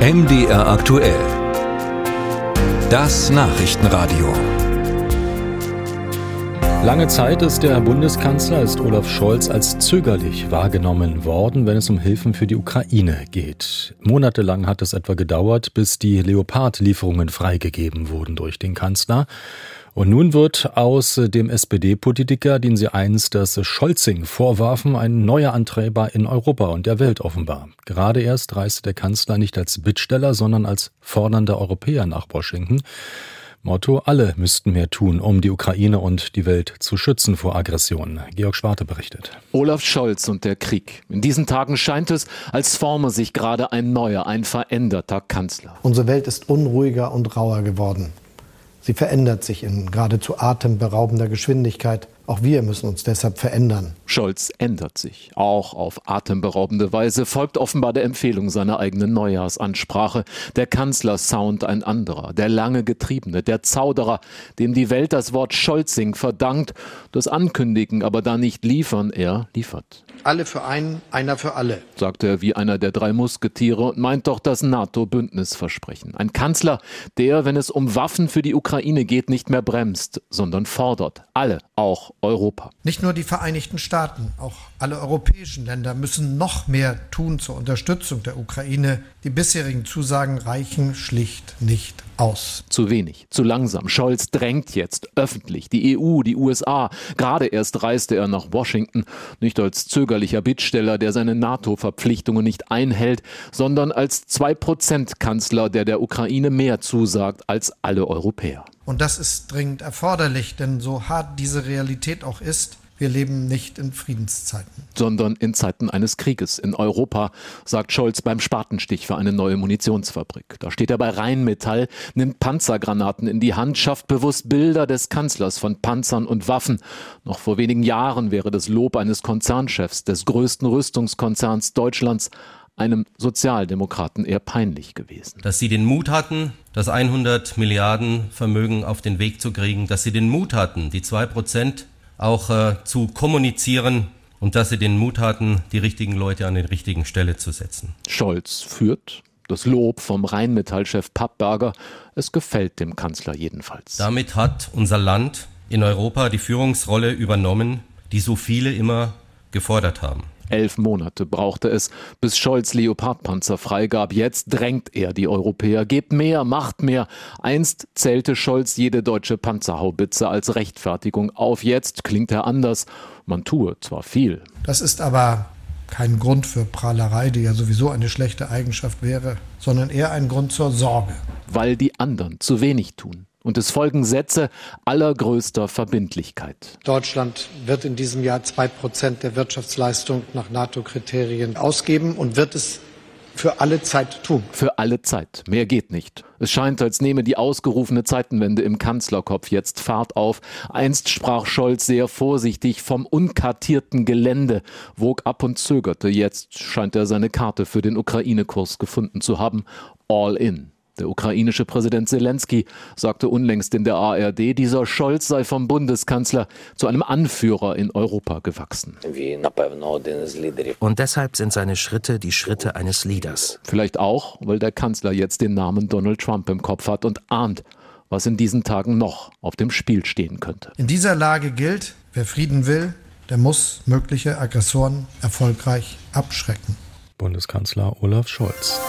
MDR aktuell. Das Nachrichtenradio. Lange Zeit ist der Bundeskanzler, ist Olaf Scholz, als zögerlich wahrgenommen worden, wenn es um Hilfen für die Ukraine geht. Monatelang hat es etwa gedauert, bis die Leopard-Lieferungen freigegeben wurden durch den Kanzler. Und nun wird aus dem SPD-Politiker, den sie einst das Scholzing vorwarfen, ein neuer Antreiber in Europa und der Welt offenbar. Gerade erst reiste der Kanzler nicht als Bittsteller, sondern als fordernder Europäer nach Washington. Motto, alle müssten mehr tun, um die Ukraine und die Welt zu schützen vor Aggressionen. Georg Schwarte berichtet. Olaf Scholz und der Krieg. In diesen Tagen scheint es, als forme sich gerade ein neuer, ein veränderter Kanzler. Unsere Welt ist unruhiger und rauer geworden. Sie verändert sich in geradezu atemberaubender Geschwindigkeit. Auch wir müssen uns deshalb verändern. Scholz ändert sich. Auch auf atemberaubende Weise folgt offenbar der Empfehlung seiner eigenen Neujahrsansprache. Der Kanzler-Sound ein anderer, der lange Getriebene, der Zauderer, dem die Welt das Wort Scholzing verdankt, das Ankündigen, aber da nicht liefern, er liefert. Alle für einen, einer für alle, sagte er wie einer der drei Musketiere und meint doch das NATO-Bündnisversprechen. Ein Kanzler, der, wenn es um Waffen für die Ukraine geht, nicht mehr bremst, sondern fordert. Alle, auch Europa. Nicht nur die Vereinigten Staaten, auch alle europäischen Länder müssen noch mehr tun zur Unterstützung der Ukraine. Die bisherigen Zusagen reichen schlicht nicht aus. Zu wenig, zu langsam. Scholz drängt jetzt öffentlich die EU, die USA. Gerade erst reiste er nach Washington, nicht als zögerlicher Bittsteller, der seine NATO-Verpflichtungen nicht einhält, sondern als Zwei-Prozent-Kanzler, der der Ukraine mehr zusagt als alle Europäer. Und das ist dringend erforderlich, denn so hart diese Realität auch ist, wir leben nicht in Friedenszeiten. Sondern in Zeiten eines Krieges in Europa, sagt Scholz beim Spatenstich für eine neue Munitionsfabrik. Da steht er bei Rheinmetall, nimmt Panzergranaten in die Hand, schafft bewusst Bilder des Kanzlers von Panzern und Waffen. Noch vor wenigen Jahren wäre das Lob eines Konzernchefs des größten Rüstungskonzerns Deutschlands einem Sozialdemokraten eher peinlich gewesen. Dass sie den Mut hatten, das 100 Milliarden Vermögen auf den Weg zu kriegen, dass sie den Mut hatten, die zwei Prozent auch äh, zu kommunizieren und dass sie den Mut hatten, die richtigen Leute an die richtigen Stelle zu setzen. Scholz führt das Lob vom Rheinmetallchef Pappberger. Es gefällt dem Kanzler jedenfalls. Damit hat unser Land in Europa die Führungsrolle übernommen, die so viele immer gefordert haben. Elf Monate brauchte es, bis Scholz Leopardpanzer freigab. Jetzt drängt er die Europäer. Gebt mehr, macht mehr. Einst zählte Scholz jede deutsche Panzerhaubitze als Rechtfertigung auf. Jetzt klingt er anders. Man tue zwar viel. Das ist aber kein Grund für Prahlerei, die ja sowieso eine schlechte Eigenschaft wäre, sondern eher ein Grund zur Sorge. Weil die anderen zu wenig tun. Und es folgen Sätze allergrößter Verbindlichkeit. Deutschland wird in diesem Jahr zwei Prozent der Wirtschaftsleistung nach NATO-Kriterien ausgeben und wird es für alle Zeit tun. Für alle Zeit. Mehr geht nicht. Es scheint, als nehme die ausgerufene Zeitenwende im Kanzlerkopf jetzt Fahrt auf. Einst sprach Scholz sehr vorsichtig vom unkartierten Gelände, wog ab und zögerte. Jetzt scheint er seine Karte für den Ukraine-Kurs gefunden zu haben. All in. Der ukrainische Präsident Zelensky sagte unlängst in der ARD, dieser Scholz sei vom Bundeskanzler zu einem Anführer in Europa gewachsen. Und deshalb sind seine Schritte die Schritte eines Leaders. Vielleicht auch, weil der Kanzler jetzt den Namen Donald Trump im Kopf hat und ahnt, was in diesen Tagen noch auf dem Spiel stehen könnte. In dieser Lage gilt, wer Frieden will, der muss mögliche Aggressoren erfolgreich abschrecken. Bundeskanzler Olaf Scholz.